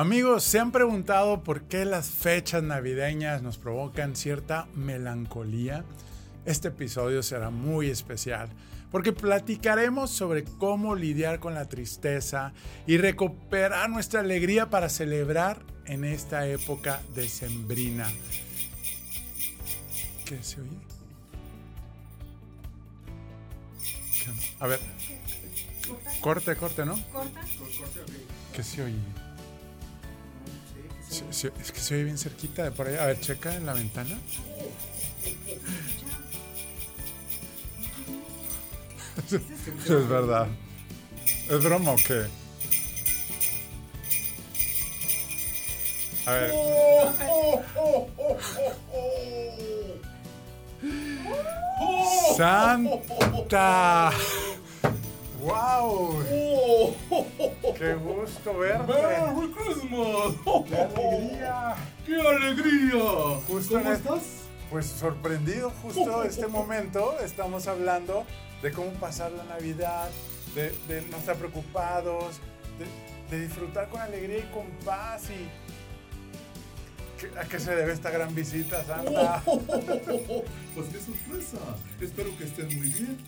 Amigos, ¿se han preguntado por qué las fechas navideñas nos provocan cierta melancolía? Este episodio será muy especial porque platicaremos sobre cómo lidiar con la tristeza y recuperar nuestra alegría para celebrar en esta época decembrina. ¿Qué se oye? A ver. Corte, corte, ¿no? Corta. ¿Qué se oye? Es que se oye bien cerquita de por ahí. A ver, checa en la ventana. es verdad. ¿Es broma o qué? A ver. ¡Santa! ¡Wow! ¡Qué gusto verte! ¡Merry Christmas! ¡Qué alegría! Justo ¿Cómo en- estás? Pues sorprendido justo este momento, estamos hablando de cómo pasar la Navidad, de, de no estar preocupados, de, de disfrutar con alegría y con paz y... ¿Qué- ¿A qué se debe esta gran visita, Santa? Pues qué sorpresa. Espero que estén muy bien.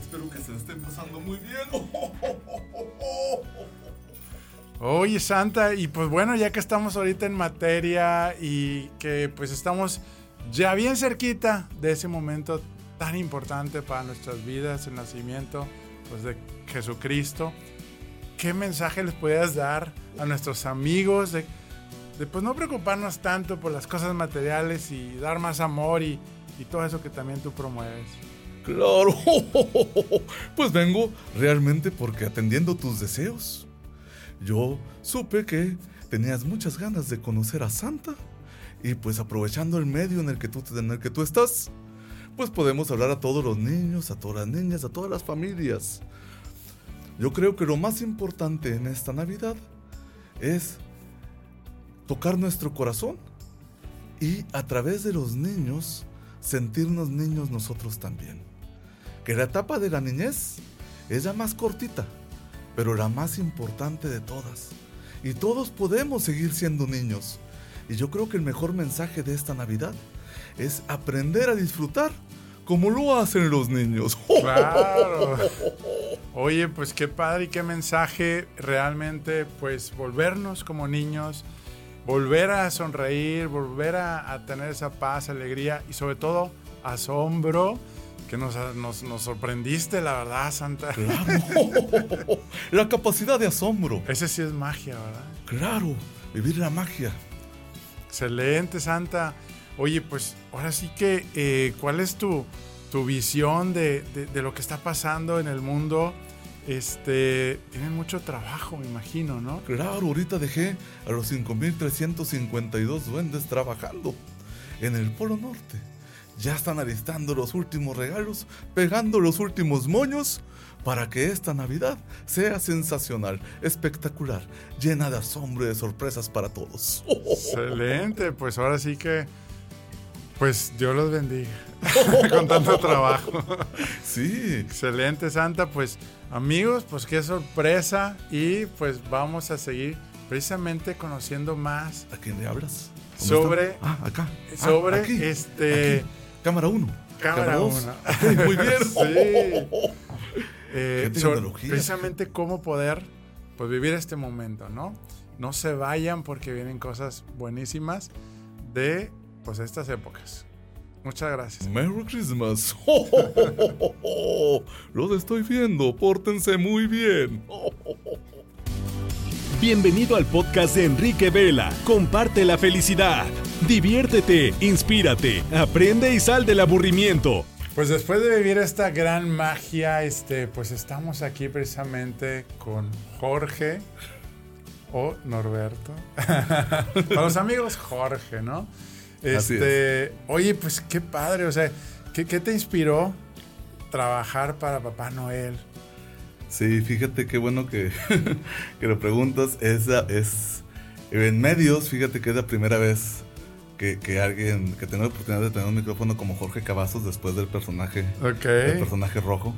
Espero que se estén pasando muy bien. Oye, Santa, y pues bueno, ya que estamos ahorita en materia y que pues estamos ya bien cerquita de ese momento tan importante para nuestras vidas, el nacimiento pues de Jesucristo, ¿qué mensaje les podías dar a nuestros amigos de, de, pues no preocuparnos tanto por las cosas materiales y dar más amor y, y todo eso que también tú promueves? Claro. Pues vengo realmente porque atendiendo tus deseos. Yo supe que tenías muchas ganas de conocer a Santa y pues aprovechando el medio en el que tú estás, pues podemos hablar a todos los niños, a todas las niñas, a todas las familias. Yo creo que lo más importante en esta Navidad es tocar nuestro corazón y a través de los niños sentirnos niños nosotros también. Que la etapa de la niñez es la más cortita, pero la más importante de todas. Y todos podemos seguir siendo niños. Y yo creo que el mejor mensaje de esta Navidad es aprender a disfrutar como lo hacen los niños. Claro. Oye, pues qué padre y qué mensaje realmente, pues volvernos como niños, volver a sonreír, volver a, a tener esa paz, alegría y sobre todo asombro, que nos, nos, nos sorprendiste, la verdad, Santa. Claro. La capacidad de asombro. Ese sí es magia, ¿verdad? Claro. Vivir la magia. Excelente, Santa. Oye, pues ahora sí que, eh, ¿cuál es tu, tu visión de, de- de lo que está pasando en el mundo? Este, tienen mucho trabajo, me imagino, ¿no? Claro, ahorita dejé a los 5.352 duendes trabajando en el Polo Norte. Ya están alistando los últimos regalos, pegando los últimos moños para que esta Navidad sea sensacional, espectacular, llena de asombro y de sorpresas para todos. Excelente, pues ahora sí que, pues Dios los bendiga con tanto trabajo. Sí, Excelente, Santa, pues amigos, pues qué sorpresa y pues vamos a seguir precisamente conociendo más ¿a quién le hablas? ¿Dónde Sobre-? Ah, acá. Ah, sobre aquí, este... aquí. Cámara 1. Cámara dos. uno. Ok, muy bien. Sí. Eh, tecnología. precisamente cómo poder pues, vivir este momento, ¿no? No se vayan porque vienen cosas buenísimas de pues estas épocas. Muchas gracias. Merry Christmas. Los estoy viendo, pórtense muy bien. Bienvenido al podcast de Enrique Vela. Comparte la felicidad. Diviértete, inspírate, aprende y sal del aburrimiento. Pues después de vivir esta gran magia, este, pues estamos aquí precisamente con Jorge o Norberto. Para los amigos Jorge, ¿no? Así Este, oye, pues qué padre, o sea, ¿qué, qué te inspiró trabajar para Papá Noel? Sí, fíjate qué bueno que, que lo preguntas. Esa es. En medios, fíjate que es la primera vez que, que alguien. que tengo la oportunidad de tener un micrófono como Jorge Cavazos después del personaje. Ok. El personaje rojo.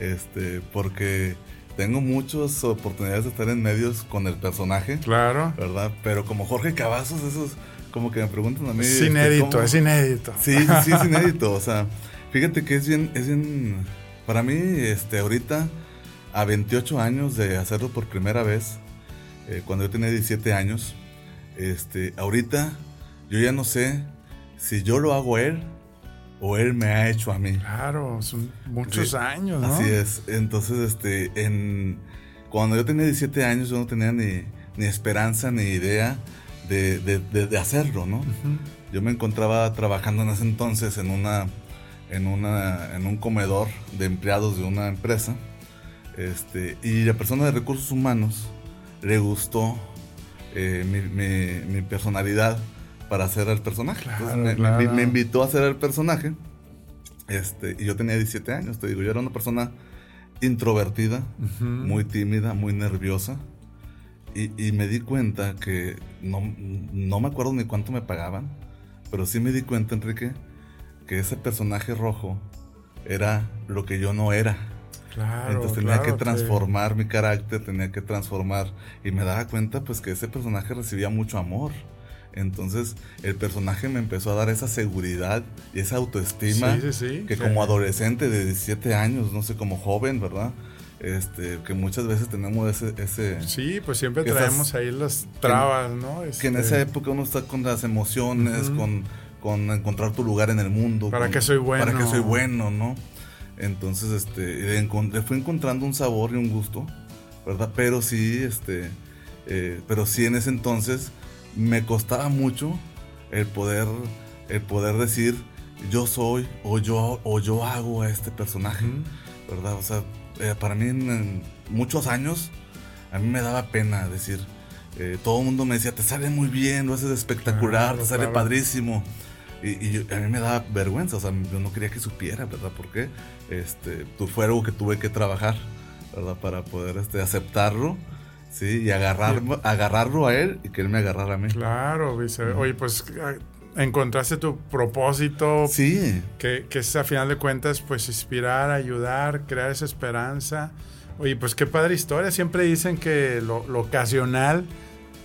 Este, porque tengo muchas oportunidades de estar en medios con el personaje. Claro. ¿Verdad? Pero como Jorge Cavazos, esos como que me preguntan a mí. Es este, inédito, ¿cómo? es inédito. Sí, sí, es inédito. O sea, fíjate que es bien, es bien. Para mí, este, ahorita, a 28 años de hacerlo por primera vez, eh, cuando yo tenía 17 años, este, ahorita yo ya no sé si yo lo hago a él o él me ha hecho a mí. Claro, son muchos Sí, años, ¿no? Así es. Entonces, este, en, cuando yo tenía 17 años, yo no tenía ni, ni esperanza ni idea de, de- de- de hacerlo, ¿no? Yo me encontraba trabajando en ese entonces en una, en una, en un comedor de empleados de una empresa, este, y la persona de recursos humanos le gustó eh, mi, mi- mi personalidad para hacer el personaje. Claro, Entonces me- me, claro. me invitó a hacer el personaje. Este, y yo tenía 17 años, te digo, yo era una persona introvertida, Ujú. muy tímida, muy nerviosa. Y, y me di cuenta que no, no me acuerdo ni cuánto me pagaban, pero sí me di cuenta, Enrique, que ese personaje rojo era lo que yo no era. Claro. Entonces tenía claro que transformar mi carácter, tenía que transformar. Y me daba cuenta pues que ese personaje recibía mucho amor. Entonces el personaje me empezó a dar esa seguridad y esa autoestima Sí, sí, sí. que como adolescente de 17 años, no sé, como joven, ¿verdad? Este, que muchas veces tenemos ese... ese Sí, pues siempre que traemos ahí las trabas, ¿no? que en Este, esa época uno está con las emociones, con, con encontrar tu lugar en el mundo. ¿Para con- qué soy bueno? Para qué soy bueno, ¿no? Entonces, este, le fui encontrando un sabor y un gusto, ¿verdad? Pero sí, este, eh, pero sí en ese entonces me costaba mucho el poder, el poder decir yo soy o yo, o yo hago a este personaje. ¿verdad? O sea, eh, para mí en, en muchos años a mí me daba pena decir, eh, todo el mundo me decía, te sale muy bien, lo haces espectacular, Claro, te sale claro. padrísimo. Y, y a mí me daba vergüenza, o sea, yo no quería que supiera, ¿verdad? Porque este, tú fue algo que tuve que trabajar, ¿verdad? Para poder este, aceptarlo, ¿sí? Y agarrar, agarrarlo a él y que él me agarrara a mí. Claro, dice, oye, pues ah, encontraste tu propósito, Sí, que, que es a final de cuentas, pues inspirar, ayudar, crear esa esperanza. Oye, pues qué padre historia. Siempre dicen que lo, lo ocasional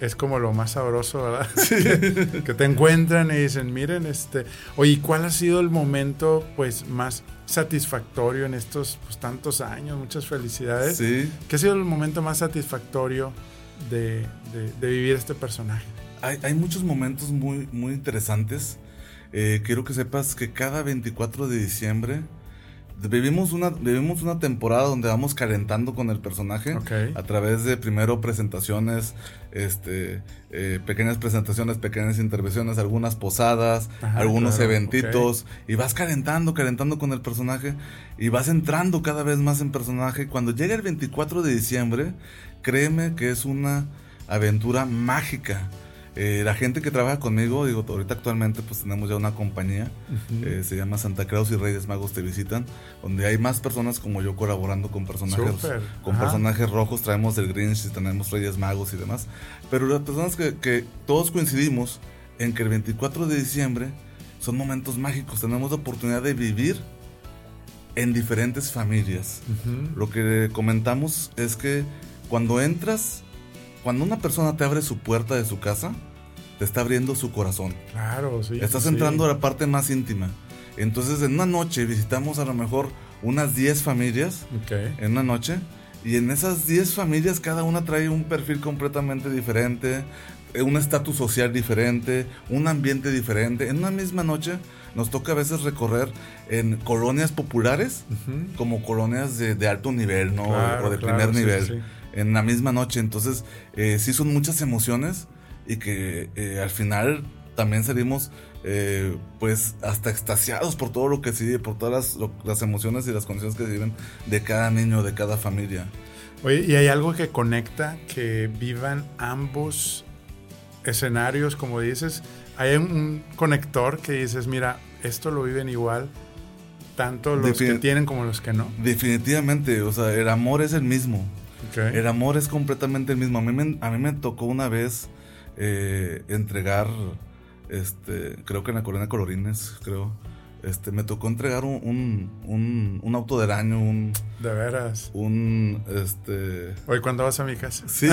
es como lo más sabroso, ¿verdad? que te encuentran y dicen, miren, este, oye, ¿cuál ha sido el momento, pues, más satisfactorio en estos pues, tantos años? Muchas felicidades. sí. ¿Qué ha sido el momento más satisfactorio de, de- de vivir este personaje? Hay, hay muchos momentos muy, muy interesantes. Eh, quiero que sepas que cada 24 de diciembre vivimos una, vivimos una temporada donde vamos calentando con el personaje a través de primero presentaciones, este, eh, pequeñas presentaciones, pequeñas intervenciones, algunas posadas, Ajá, algunos claro, eventitos y vas calentando, calentando con el personaje y vas entrando cada vez más en personaje. Cuando llega el 24 de diciembre, créeme que es una aventura mágica. Eh, la gente que trabaja conmigo, digo, ahorita actualmente pues tenemos ya una compañía, eh, se llama Santa Claus y Reyes Magos te visitan, donde hay más personas como yo colaborando con personajes, con ajá. personajes rojos, traemos el Grinch y tenemos Reyes Magos y demás, pero las personas que, que todos coincidimos en que el 24 de diciembre son momentos mágicos, tenemos la oportunidad de vivir en diferentes familias. Lo que comentamos es que cuando entras, cuando una persona te abre su puerta de su casa, te está abriendo su corazón. Claro, sí. Estás sí, entrando sí. a la parte más íntima. Entonces, en una noche visitamos a lo mejor unas 10 familias Ok. en una noche. Y en esas 10 familias cada una trae un perfil completamente diferente, eh, un estatus social diferente, un ambiente diferente. En una misma noche nos toca a veces recorrer en colonias populares como colonias de, de alto nivel, ¿no? Claro, o de claro, primer sí, nivel. sí. En la misma noche. Entonces, eh, sí son muchas emociones y que eh, al final también salimos eh, pues hasta extasiados por todo lo que se vive, por todas las, lo- las emociones y las condiciones que se viven de cada niño, de cada familia. Oye, y hay algo que conecta que vivan ambos escenarios, como dices. Hay un, conector que dices, mira, esto lo viven igual, tanto los Defin- que tienen como los que no. Definitivamente, o sea, el amor es el mismo. El amor es completamente el mismo. A mí me, a mí me tocó una vez eh, entregar, este, creo que en la colonia Colorines, creo, este, me tocó entregar un, un, un, un auto del año, un, De veras. un, este... Hoy cuando vas a mi casa. Sí,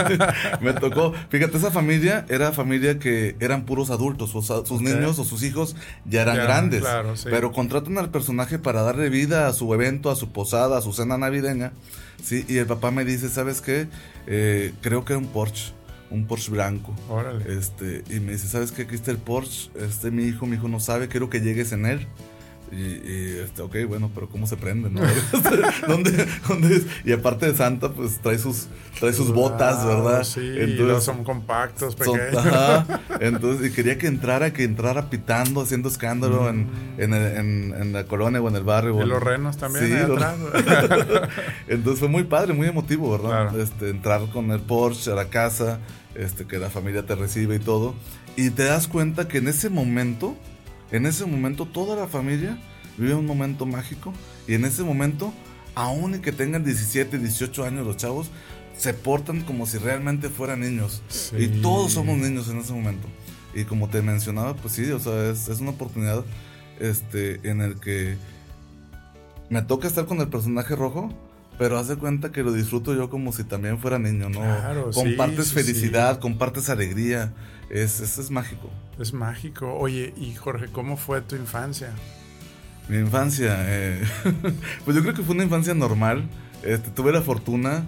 me tocó. Fíjate, esa familia era familia que eran puros adultos, sus Ok. niños o sus hijos ya eran Ya, grandes. claro, sí. Pero contratan al personaje para darle vida a su evento, a su posada, a su cena navideña. Sí, y el papá me dice, ¿sabes qué? Eh, creo que era un Porsche, un Porsche blanco. Órale. Este, y me dice, ¿sabes qué? Aquí está el Porsche, este mi hijo, mi hijo no sabe, quiero que llegues en él. Y, y, este, ok, bueno, pero ¿cómo se prende? no? ¿Dónde, dónde es? Y aparte de Santa, pues trae sus, trae sus botas, ¿verdad? Sí, luego son compactos, son- pequeños. ajá. Entonces, y quería que entrara, que entrara pitando, haciendo escándalo en, en, el- en- en la colonia o en el barrio. Y los renos también Sí, atrás. Entonces fue muy padre, muy emotivo, ¿verdad? Claro. Este, entrar con el Porsche a la casa, este, que la familia te recibe y todo. Y te das cuenta que en ese momento, en ese momento toda la familia vive un momento mágico. Y en ese momento, aún y que tengan 17, 18 años los chavos, se portan como si realmente fueran niños. Sí. Y todos somos niños en ese momento. Y como te mencionaba, pues sí, o sea, es, es una oportunidad este, en el que me toca estar con el personaje rojo, pero haz de cuenta que lo disfruto yo como si también fuera niño, ¿no? Claro, sí, compartes sí, felicidad, compartes alegría, es, es, es mágico. Es mágico. Oye, y Jorge, ¿cómo fue tu infancia? Mi infancia, eh, pues yo creo que fue una infancia normal. Este, tuve la fortuna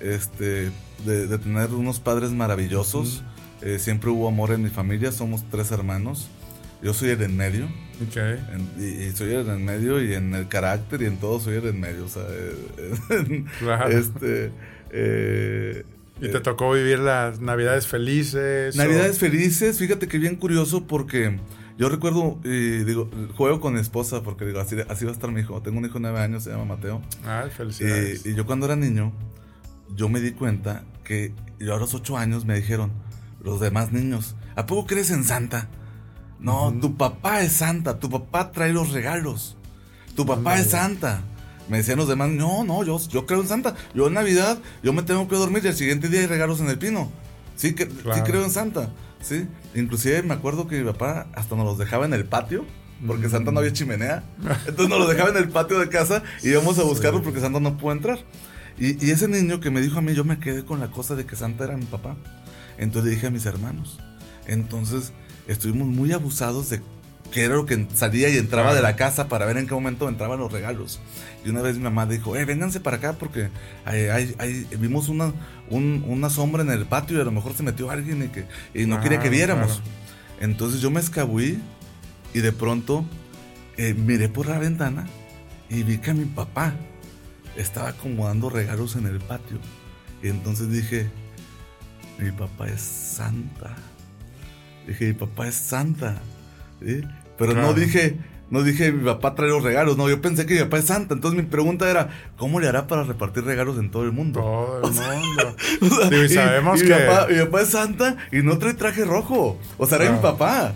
este, de, de tener unos padres maravillosos. Eh, siempre hubo amor en mi familia, somos tres hermanos. Yo soy el en medio. Ok. En- y, y soy el en medio y en el carácter y en todo soy el en medio. O sea, eh, Claro. este. eh, ¿Y te tocó vivir las navidades felices? o- Navidades felices, fíjate que bien curioso porque yo recuerdo, y digo, juego con mi esposa porque digo, así, así va a estar mi hijo. Tengo un hijo de nueve años, se llama Mateo. Ay, felicidades. Y, y yo cuando era niño, yo me di cuenta que yo a los ocho años me dijeron, los demás niños, ¿a poco crees en Santa? No, tu papá es Santa, tu papá trae los regalos, tu papá es. Santa. Me decían los demás, no, no, yo, yo creo en Santa. Yo en Navidad, yo me tengo que dormir y al siguiente día hay regalos en el pino. Sí, que, sí creo en Santa. Sí, inclusive me acuerdo que mi papá hasta nos los dejaba en el patio. Porque Mm. Santa no había chimenea. Entonces nos lo dejaba en el patio de casa y íbamos a buscarlo porque Santa no pudo entrar. Y, y ese niño que me dijo a mí, yo me quedé con la cosa de que Santa era mi papá. Entonces le dije a mis hermanos. Entonces estuvimos muy abusados de qué era lo que salía y entraba de la casa para ver en qué momento entraban los regalos. Y una vez mi mamá dijo, eh, vénganse para acá porque hay- hay- hay- vimos una, un- una sombra en el patio y a lo mejor se metió alguien y, que, y no quería que Claro, viéramos. claro. Entonces yo me escabuí y de pronto eh, miré por la ventana y vi que mi papá estaba acomodando regalos en el patio. Y entonces dije, mi papá es santa. Dije, mi papá es santa. ¿sí? Pero no dije, no dije, mi papá trae los regalos. No, yo pensé que mi papá es santa. Entonces mi pregunta era, ¿cómo le hará para repartir regalos en todo el mundo? Todo el mundo. O sea, Digo, y sabemos mi que- papá, mi papá es santa y no trae traje rojo. O sea, era mi papá.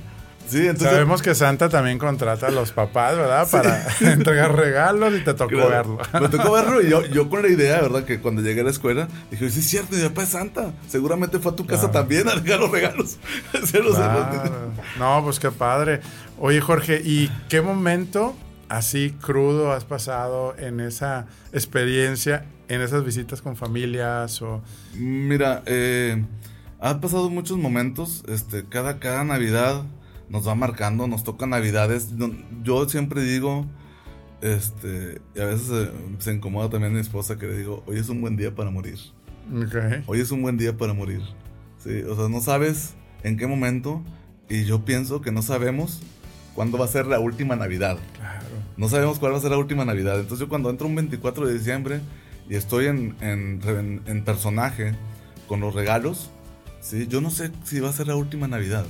Sí, entonces. Sabemos que Santa también contrata a los papás, ¿verdad? Para entregar regalos y te tocó Claro. verlo. Me tocó verlo y yo, yo con la idea, ¿verdad? Que cuando llegué a la escuela, dije, sí es cierto, mi papá es santa. Seguramente fue a tu casa Claro. también a regalar los regalos. Claro. No, pues qué padre. Oye, Jorge, ¿y qué momento así crudo has pasado en esa experiencia, en esas visitas con familias o... Mira, eh, han pasado muchos momentos. Este, cada, cada Navidad nos va marcando, nos toca Navidades. Yo siempre digo, este, y a veces eh, se incomoda también mi esposa que le digo, hoy es un buen día para morir. Ok. Hoy es un buen día para morir. Sí, o sea, no sabes en qué momento y yo pienso que no sabemos cuándo va a ser la última Navidad. Claro. No sabemos cuál va a ser la última Navidad. Entonces yo cuando entro un 24 de diciembre y estoy en, en- en- en personaje con los regalos, ¿sí? yo no sé si va a ser la última Navidad.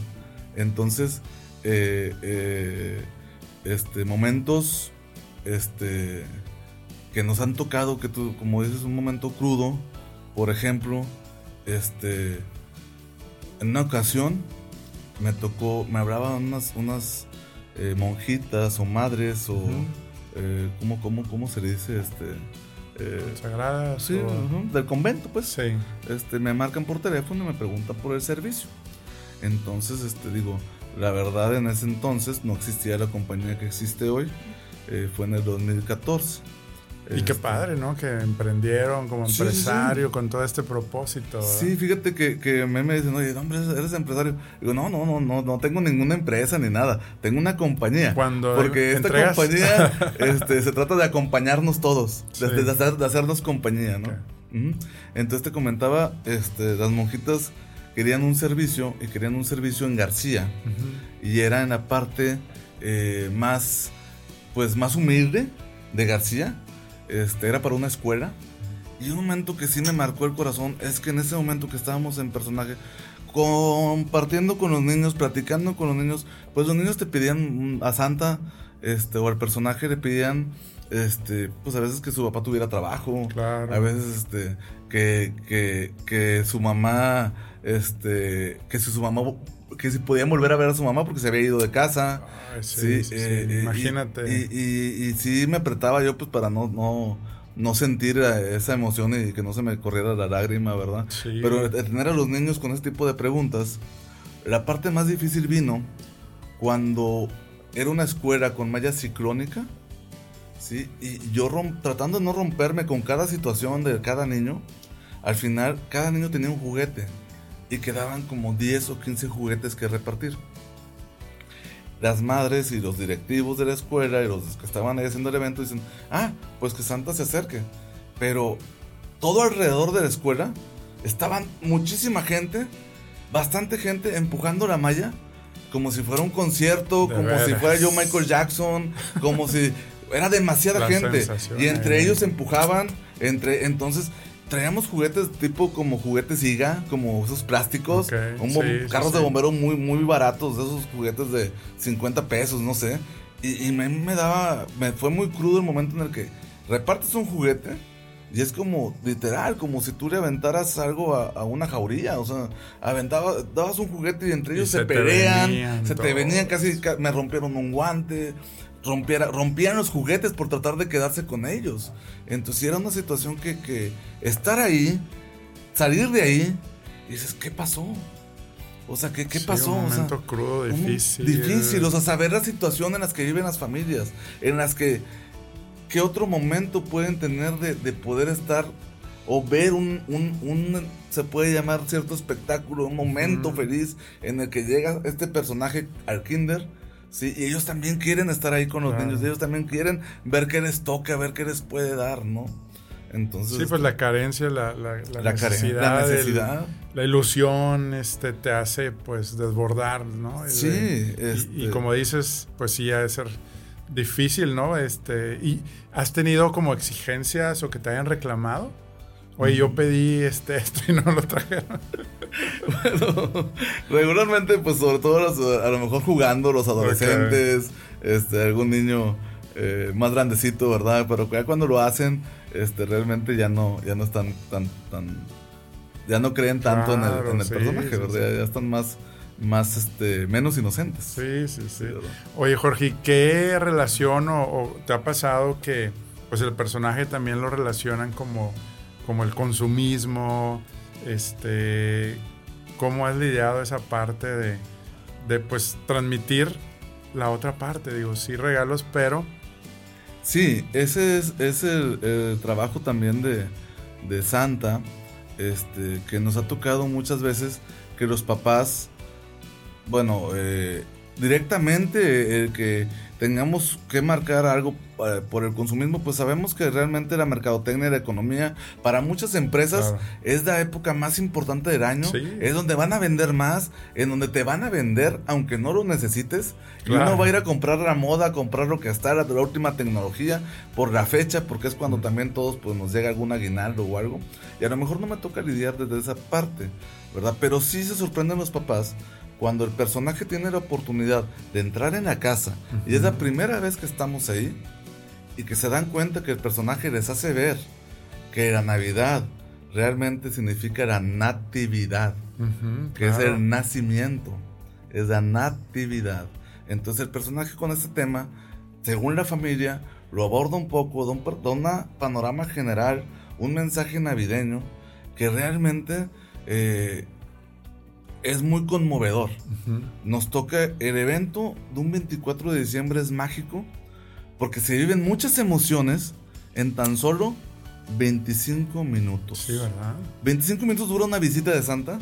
Entonces, eh, eh, este, momentos este, que nos han tocado, que tú, como dices, un momento crudo, por ejemplo, este, en una ocasión me tocó, me hablaban unas, unas eh, monjitas o madres o, eh, ¿cómo, cómo, cómo se le dice? Este, eh, Sagradas. sí, o- del convento, pues. Sí. Este, me marcan por teléfono y me preguntan por el servicio. Entonces, este, digo, La verdad, en ese entonces no existía la compañía que existe hoy. Eh, fue en el 2014. Y qué Este, padre, ¿no? Que emprendieron como Sí, sí, sí. empresario con todo este propósito. ¿verdad? Sí, fíjate que, que me, me dicen, oye, hombre, eres empresario. Digo, no, no, no, no, no tengo ninguna empresa ni nada. Tengo una compañía. Cuando Porque esta entregas- compañía este, se trata de acompañarnos todos, de, Sí. de hacer- de hacernos compañía, ¿no? Entonces te comentaba, este, las monjitas querían un servicio y querían un servicio en García y era en la parte eh, más, pues más humilde de García. Este, era para una escuela. Y un momento que sí me marcó el corazón es que en ese momento que estábamos en personaje, compartiendo con los niños, platicando con los niños, pues los niños te pedían a Santa, este, o al personaje le pedían, este, pues a veces que su papá tuviera trabajo, Claro. a veces este, que, que, que su mamá, este, que si su mamá, que si podían volver a ver a su mamá porque se había ido de casa. Ay, sí, Sí, sí, sí. eh, eh, Imagínate. Y, y, y sí me apretaba yo pues para no, no, no sentir eh, esa emoción y que no se me corriera la lágrima, ¿verdad? Sí. Pero tener a los niños con este tipo de preguntas, la parte más difícil vino cuando era una escuela con malla ciclónica, ¿sí? Y yo rom- tratando de no romperme con cada situación de cada niño, al final cada niño tenía un juguete y quedaban como 10 o 15 juguetes que repartir. Las madres y los directivos de la escuela y los que estaban ahí haciendo el evento dicen, ah, pues que Santa se acerque. Pero todo alrededor de la escuela estaban muchísima gente, bastante gente empujando la malla como si fuera un concierto, De como si fuera yo Michael Jackson, como si era demasiada La gente y entre ellos empujaban, entre entonces traíamos juguetes tipo como juguetes Iga, como esos plásticos, Ok, un bom- sí, sí, carros de sí. bombero muy muy baratos, de esos juguetes de 50 pesos, no sé. Y, y me, me daba, me fue muy crudo el momento en el que repartes un juguete y es como literal, como si tú le aventaras algo a, a una jaurilla, o sea, aventaba, dabas un juguete y entre Y ellos se se, pelean, se te venían casi, ca- me rompieron un guante, rompiera, rompían los juguetes por tratar de quedarse con ellos. Entonces era una situación que, que estar ahí, salir de ahí, y dices, ¿qué pasó? O sea, ¿qué, qué Sí, pasó? Un O sea, momento crudo, difícil. Difícil, o sea, saber la situación en las que viven las familias, en las que, ¿qué otro momento pueden tener de, de poder estar o ver un, un, un- se puede llamar cierto espectáculo, un momento Ujú. feliz en el que llega este personaje al kinder? Sí, y ellos también quieren estar ahí con los Claro. niños, ellos también quieren ver qué les toca, ver qué les puede dar, ¿no? Entonces, Sí, pues la carencia, la, la, la necesidad, la el- necesidad. la ilusión este, te hace pues desbordar, ¿no? El- Sí, y- y, este- como dices, pues sí, ha de ser difícil, ¿no? Este, ¿Y has tenido como exigencias o que te hayan reclamado? Oye, yo pedí este, esto y no lo trajeron. Bueno, regularmente, pues sobre todo los, a lo mejor jugando los adolescentes, este, algún niño eh, más grandecito, ¿verdad? Pero ya cuando lo hacen, este, realmente ya no, ya no están tan, tan, ya no creen tanto en el, en el sí, personaje, sí, ¿verdad? sí. Ya, ya están más, más, este, menos inocentes. Sí, sí, sí. ¿verdad? Oye, Jorge, ¿qué relación o, o te ha pasado que pues el personaje también lo relacionan como, como el consumismo? Este, ¿Cómo has lidiado esa parte de, de pues transmitir la otra parte? Digo, sí regalos, pero Sí, ese es, el trabajo también de, de Santa, este, que nos ha tocado muchas veces que los papás, bueno, eh, directamente el que tengamos que marcar algo eh, por el consumismo, pues sabemos que realmente la mercadotecnia y la economía para muchas empresas Claro. es la época más importante del año, Sí. es donde van a vender más, en donde te van a vender aunque no lo necesites, y Claro. uno va a ir a comprar la moda, a comprar lo que está, la, la última tecnología, por la fecha, porque es cuando también todos pues nos llega algún aguinaldo o algo, y a lo mejor no me toca lidiar desde esa parte, ¿verdad? Pero sí se sorprenden los papás cuando el personaje tiene la oportunidad de entrar en la casa, y es la primera vez que estamos ahí, y que se dan cuenta que el personaje les hace ver que la Navidad realmente significa la natividad, ujú, que es claro. el nacimiento, es la natividad. Entonces el personaje con este tema, según la familia, lo aborda un poco, da un, da una panorama general, un mensaje navideño que realmente eh, es muy conmovedor. Nos toca el evento de un 24 de diciembre es mágico porque se viven muchas emociones en tan solo 25 minutos. Sí, ¿verdad? 25 minutos dura una visita de Santa,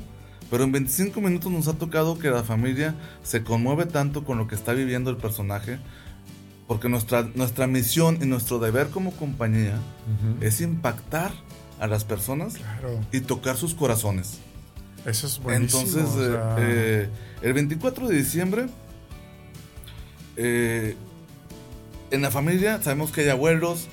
pero en 25 minutos nos ha tocado que la familia se conmueve tanto con lo que está viviendo el personaje, porque nuestra, nuestra misión y nuestro deber como compañía es impactar a las personas y tocar sus corazones. Eso es buenísimo. Entonces, eh, eh, el 24 de diciembre, eh, en la familia sabemos que hay abuelos.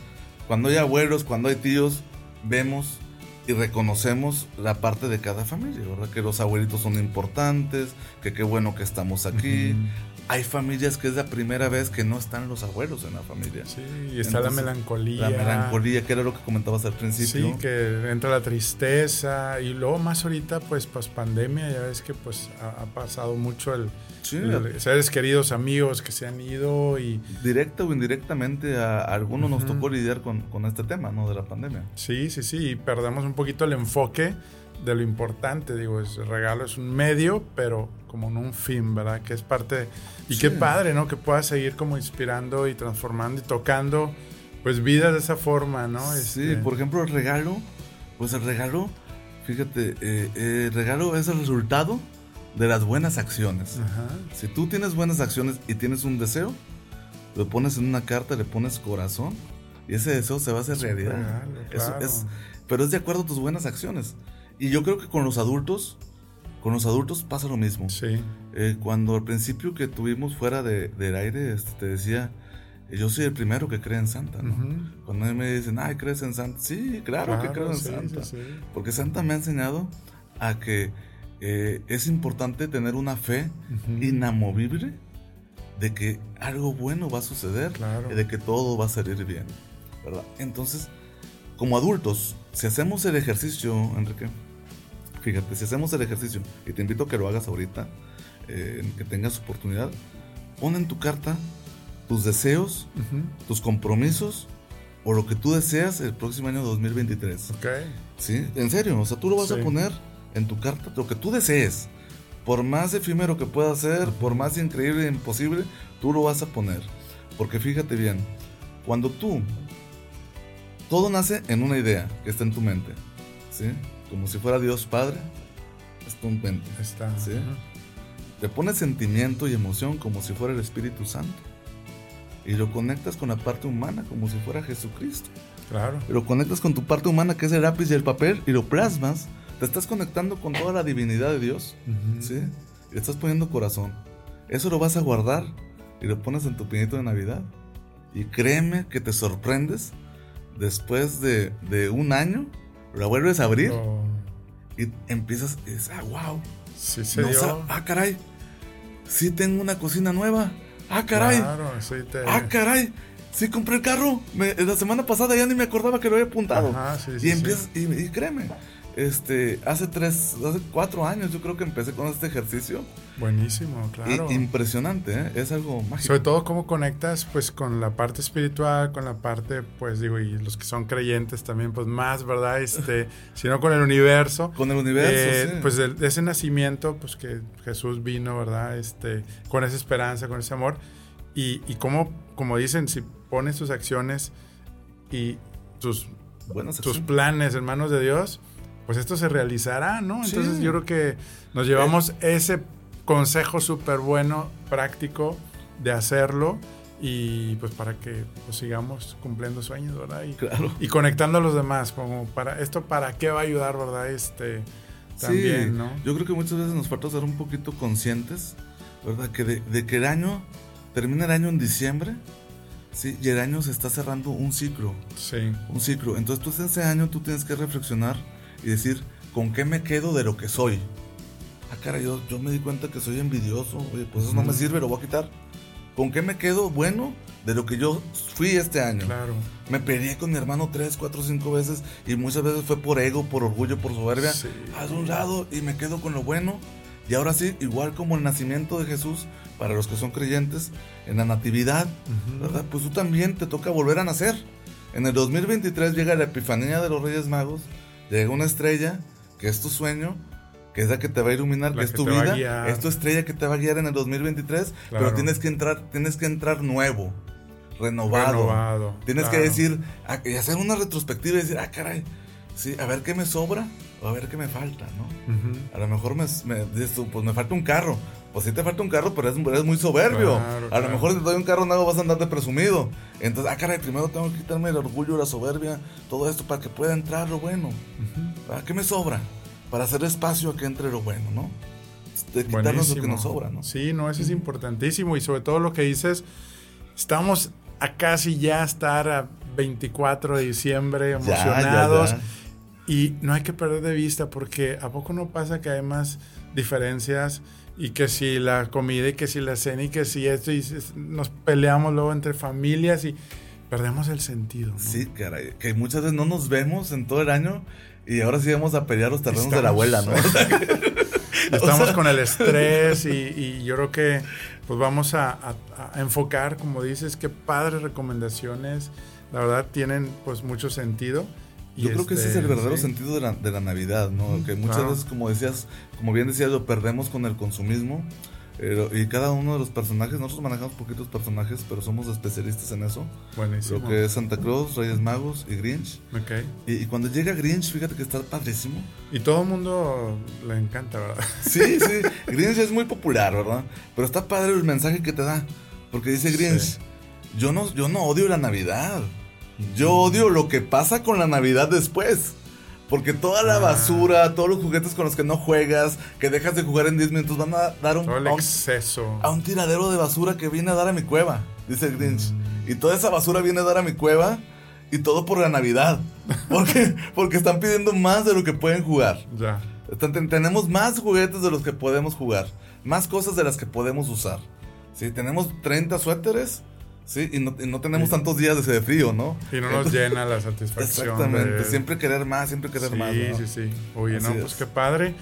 Cuando hay abuelos, cuando hay tíos, vemos y reconocemos la parte de cada familia, ¿verdad? Que los abuelitos son importantes, que qué bueno que estamos aquí. Hay familias que es la primera vez que no están los abuelos en la familia. Sí, y está la melancolía. La melancolía, que era lo que comentabas al principio. Sí, que entra la tristeza y luego más ahorita, pues, pues pandemia, ya ves que pues ha, pasado mucho el, seres queridos, amigos que se han ido y... Directa o indirectamente a, algunos nos tocó lidiar con, con, este tema, ¿no? De la pandemia. Sí, sí, sí, y perdemos un poquito el enfoque de lo importante, digo, el regalo es un medio, pero como no un fin, ¿verdad? Que es parte... Y qué padre, ¿no? Que pueda seguir como inspirando y transformando y tocando, pues, vidas de esa forma, ¿no? Sí, este por ejemplo, el regalo, pues el regalo, fíjate, eh, el regalo es el resultado de las buenas acciones. Si tú tienes buenas acciones y tienes un deseo, lo pones en una carta, le pones corazón y ese deseo se va a hacer realidad. es, pero es de acuerdo a tus buenas acciones. Y yo creo que con los adultos, con los adultos pasa lo mismo. Sí. Eh, cuando al principio que tuvimos fuera de, del aire, este, te decía, yo soy el primero que cree en Santa, ¿no? Cuando me dicen, ay, ¿crees en Santa? Sí, claro, que creo en Santa. Porque Santa me ha enseñado a que eh, es importante tener una fe inamovible de que algo bueno va a suceder y de que todo va a salir bien, ¿verdad? Entonces, como adultos, si hacemos el ejercicio, Enrique, Fíjate, si hacemos el ejercicio, y te invito a que lo hagas ahorita, eh, que tengas oportunidad, pon en tu carta tus deseos, tus compromisos o lo que tú deseas el próximo año 2023. Ok. Sí, en serio, o sea, tú lo vas a poner en tu carta, lo que tú desees. Por más efímero que pueda ser, por más increíble e imposible, tú lo vas a poner. Porque fíjate bien, cuando tú, todo nace en una idea que está en tu mente. ¿sí? Como si fuera Dios Padre, es tu mente. Está. ¿sí? Te pones sentimiento y emoción como si fuera el Espíritu Santo. Y lo conectas con la parte humana como si fuera Jesucristo. Claro. Y lo conectas con tu parte humana que es el lápiz y el papel y lo plasmas. Te estás conectando con toda la divinidad de Dios. ¿sí? Y le estás poniendo corazón. Eso lo vas a guardar y lo pones en tu pinito de Navidad. Y créeme que te sorprendes después de, de un año la vuelves a abrir y empiezas y dices, ah, wow. Sí, se Ah, caray. Sí tengo una cocina nueva. Ah, caray. Claro, sí te... Ah, caray. Sí compré el carro. la semana pasada ya ni me acordaba que lo había apuntado. Ajá, sí, sí, y empiezas, y, y créeme, este, hace tres, hace cuatro años yo creo que empecé con este ejercicio. Buenísimo, claro. impresionante, ¿eh? es algo mágico. Sobre todo cómo conectas pues con la parte espiritual, con la parte, pues digo, y los que son creyentes también, pues más, ¿verdad? Este, sino con el universo. Con el universo, eh, Pues de, ese nacimiento, pues que Jesús vino, ¿verdad? Este, con esa esperanza, con ese amor. Y, y como, como dicen, si pones tus acciones y tus, tus planes en manos de Dios, pues esto se realizará, ¿no? Entonces yo creo que nos llevamos ese consejo súper bueno, práctico, de hacerlo y pues para que pues, sigamos cumpliendo sueños, ¿verdad? Y, y, conectando a los demás, como para esto para qué va a ayudar, ¿verdad? Este también, ¿no? Yo creo que muchas veces nos falta ser un poquito conscientes, ¿verdad? Que de, que el año termina el año en diciembre, sí, y el año se está cerrando un ciclo. Sí. Un ciclo. Entonces tú ese año tú tienes que reflexionar y decir, ¿con qué me quedo de lo que soy? Ah, cara, yo, yo me di cuenta que soy envidioso, oye, pues eso no me sirve, lo voy a quitar. ¿Con qué me quedo bueno de lo que yo fui este año? Claro. Me peleé con mi hermano tres, cuatro, cinco veces y muchas veces fue por ego, por orgullo, por soberbia. Sí. Haz un lado y me quedo con lo bueno. Y ahora sí, igual como el nacimiento de Jesús, para los que son creyentes, en la natividad, ¿verdad? Pues tú también te toca volver a nacer. En el 2023 llega la epifanía de los Reyes Magos llega una estrella, que es tu sueño, que es la que te va a iluminar, La que es tu vida, es tu estrella que te va a guiar en el 2023, pero tienes que entrar, tienes que entrar nuevo, renovado. Renovado, Tienes que decir, y hacer una retrospectiva y decir, ah, caray, sí, a ver qué me sobra o a ver qué me falta, ¿no? A lo mejor me, me dices tú, pues me falta un carro. Pues sí te falta un carro, pero eres, eres muy soberbio. Claro, a claro. lo mejor si te doy un carro nuevo vas a andar de presumido. Entonces, ah, caray, primero tengo que quitarme el orgullo, la soberbia, todo esto para que pueda entrar lo bueno. ¿Para qué me sobra? Para hacer espacio a que entre lo bueno, ¿no? De quitarnos lo que Buenísimo. nos sobra, ¿no? Sí, no, eso es importantísimo. Y sobre todo lo que dices, estamos a casi ya estar a 24 de diciembre Ya, emocionados. ya, ya. Y no hay que perder de vista porque ¿a poco no pasa que hay más diferencias? Y que si la comida y que si la cena y que si esto y nos peleamos luego entre familias y perdemos el sentido. ¿no? Sí, caray. Que muchas veces no nos vemos en todo el año y ahora sí vamos a pelear los terrenos de la Estamos- abuela, ¿no? Estamos con el estrés y, y yo creo que pues vamos a, a- a enfocar, como dices, qué padres recomendaciones. La verdad tienen pues mucho sentido. Yo creo que ese es este, el verdadero sí. sentido de la, de la Navidad, ¿no? Que muchas claro. veces, como decías, como bien decías, lo perdemos con el consumismo. eh, y cada uno de los personajes, nosotros manejamos poquitos personajes, pero somos especialistas en eso. Buenísimo. Lo que es Santa Claus, Reyes Magos y Grinch. Ok. Y, y cuando llega Grinch, fíjate que está padrísimo. Y todo el mundo le encanta, ¿verdad? Sí, sí, Grinch es muy popular, ¿verdad? Pero está padre el mensaje que te da. Porque dice Grinch, Sí. yo, no, yo no odio la Navidad. Yo odio lo que pasa con la Navidad después. Porque toda la Ah. basura, todos los juguetes con los que no juegas, que dejas de jugar en 10 minutos, van a dar un, Todo el a un- exceso. a un tiradero de basura que viene a dar a mi cueva, dice el Grinch. Y toda esa basura viene a dar a mi cueva y todo por la Navidad. Porque, porque están pidiendo más de lo que pueden jugar. Ya. Están- ten- tenemos más juguetes de los que podemos jugar, más cosas de las que podemos usar. ¿sí? Tenemos 30 suéteres ¿sí? y, no, y no tenemos Sí. tantos días de frío, ¿no? Y no nos Entonces- llena la satisfacción. Exactamente, de- siempre querer más, siempre querer sí, más. ¿no? Sí, sí, Oye, Así no, es. pues qué padre.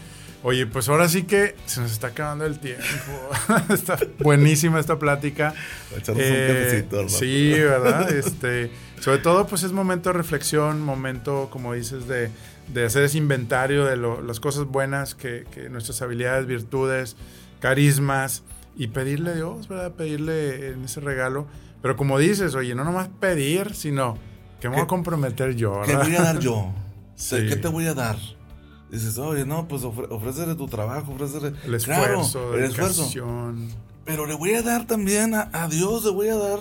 Oye, pues ahora sí que se nos está acabando el tiempo. está buenísima esta plática. Echarnos un Eh, cafecito, ¿verdad? sí, ¿verdad? Este, sobre todo, pues es momento de reflexión, momento, como dices, de, de hacer ese inventario de lo- las cosas buenas que, que nuestras habilidades, virtudes, carismas y pedirle a Dios, ¿verdad? Pedirle en ese regalo. Pero como dices, oye, no nomás pedir, sino que me voy a ¿Qué- comprometer yo, ¿Qué voy a dar yo? Sí. ¿Qué te voy a dar? Dices, oye, no, pues ofre- ofrécele tu trabajo, ofrécele... El Claro, esfuerzo, el la esfuerzo. Pero le voy a dar también a, a Dios, le voy a dar,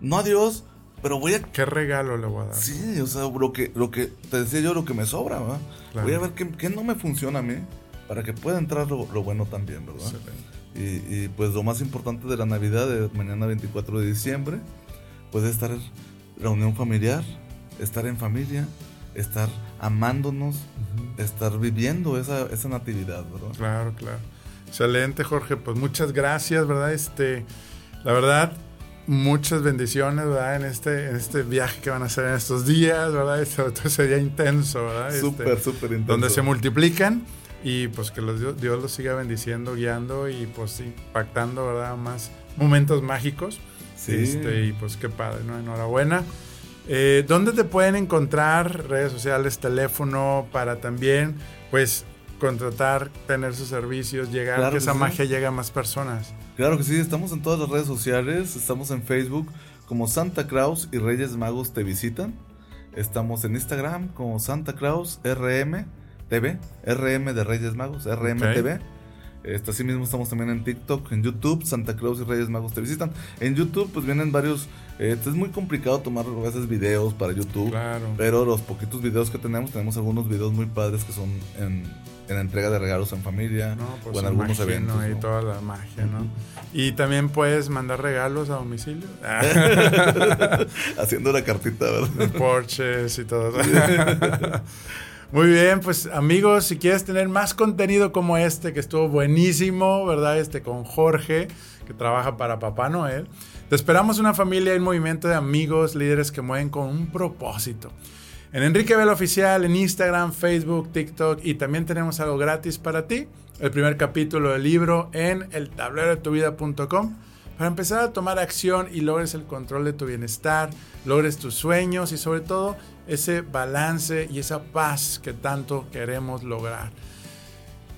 no a Dios, pero voy a ¿Qué regalo le voy a dar? Sí, o sea, lo que, lo que te decía yo, lo que me sobra, ¿verdad? Claro. Voy a ver qué, qué no me funciona a mí para que pueda entrar lo, lo bueno también, ¿verdad? Excelente. Y, y, pues lo más importante de la Navidad, de mañana 24 de diciembre, pues es estar la unión familiar, estar en familia, estar amándonos, estar viviendo esa, esa natividad, ¿verdad? Claro, claro. Excelente, Jorge. Pues muchas gracias, ¿verdad? Este, la verdad, muchas bendiciones, ¿verdad? En este, en este viaje que van a hacer en estos días, ¿verdad? Este, ese día intenso, ¿verdad? Este, Súper, súper intenso. donde se multiplican y pues que los, Dios, los siga bendiciendo, guiando y pues impactando, ¿verdad? Más momentos mágicos. Sí. Este, y pues qué padre, ¿no? Enhorabuena. Eh, ¿Dónde te pueden encontrar? Redes sociales, teléfono, para también, pues, contratar, tener sus servicios, llegar, Claro que que esa sí. magia llegue a más personas. Claro que sí, estamos en todas las redes sociales, estamos en Facebook como Santa Claus y Reyes Magos te visitan. Estamos en Instagram como Santa Claus RM TV, RM de Reyes Magos, RM Ok. TV. Este, así mismo estamos también en TikTok, en YouTube, Santa Claus y Reyes Magos te visitan. En YouTube pues vienen varios, eh, es muy complicado tomar a veces videos para YouTube, Claro. pero los poquitos videos que tenemos, tenemos algunos videos muy padres que son en, en entrega de regalos en familia No, pues o en algunos imagino eventos. ¿no? toda la magia, ¿no? Y también puedes mandar regalos a domicilio. Haciendo la cartita, ¿verdad? Porches y todo. Muy bien, pues amigos, si quieres tener más contenido como este, que estuvo buenísimo, ¿verdad? Este con Jorge, que trabaja para Papá Noel. Te esperamos una familia y un movimiento de amigos, líderes que mueven con un propósito. En Enrique Vela Oficial, en Instagram, Facebook, TikTok y también tenemos algo gratis para ti. El primer capítulo del libro en el tablero de tu vida.com para empezar a tomar acción y logres el control de tu bienestar, logres tus sueños y sobre todo ese balance y esa paz que tanto queremos lograr.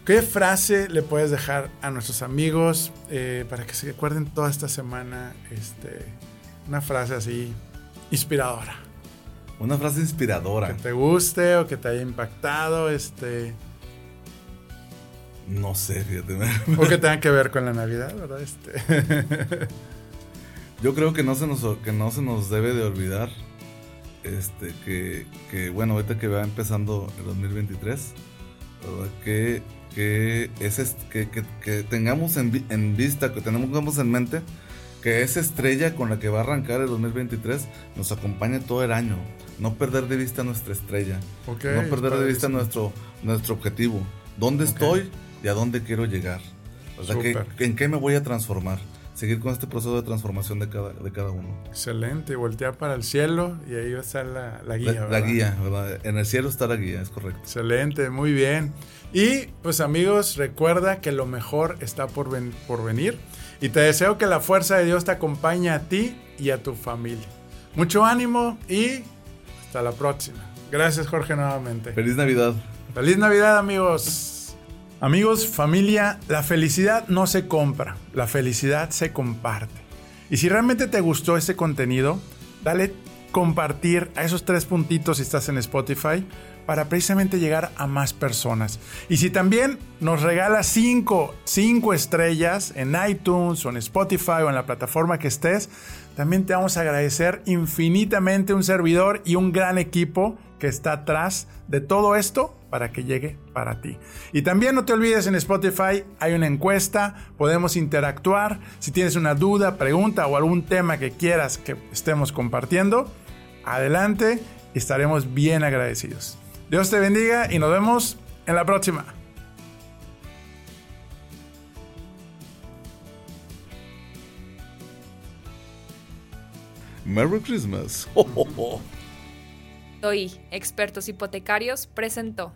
¿Qué frase le puedes dejar a nuestros amigos eh, para que se acuerden toda esta semana? Este, una frase así inspiradora. Una frase inspiradora. Que te guste o que te haya impactado, este. No sé, fíjate. O que tenga que ver con la Navidad, ¿verdad? Este. Yo creo que no se nos, que no se nos debe de olvidar este, que, que, bueno, ahorita que va empezando el 2023, que que, es, que, que, tengamos en, en, vista, que tengamos en mente que esa estrella con la que va a arrancar el 2023 nos acompañe todo el año. No perder de vista nuestra estrella. no perder de vista nuestro, nuestro objetivo. ¿Dónde estoy y a dónde quiero llegar? O sea, ¿en qué me voy a transformar? Seguir con este proceso de transformación de cada, de cada uno. Excelente, voltear para el cielo y ahí va a estar la, la guía. La, guía, ¿verdad? En el cielo está la guía, es correcto. Excelente, muy bien. Y pues amigos, recuerda que lo mejor está por, por venir y te deseo que la fuerza de Dios te acompañe a ti y a tu familia. Mucho ánimo y hasta la próxima. Gracias Jorge nuevamente. Feliz Navidad. Feliz Navidad amigos. Amigos, familia, la felicidad no se compra, la felicidad se comparte. Y si realmente te gustó este contenido, dale compartir a esos tres puntitos si estás en Spotify para precisamente llegar a más personas. Y si también nos regalas cinco, cinco estrellas en iTunes o en Spotify o en la plataforma que estés, también te vamos a agradecer infinitamente un servidor y un gran equipo que está atrás de todo esto para que llegue para ti. Y también no te olvides en Spotify hay una encuesta, podemos interactuar. Si tienes una duda, pregunta o algún tema que quieras que estemos compartiendo, adelante estaremos bien agradecidos. Dios te bendiga y nos vemos en la próxima. Merry Christmas. Hoy, Expertos Hipotecarios presentó.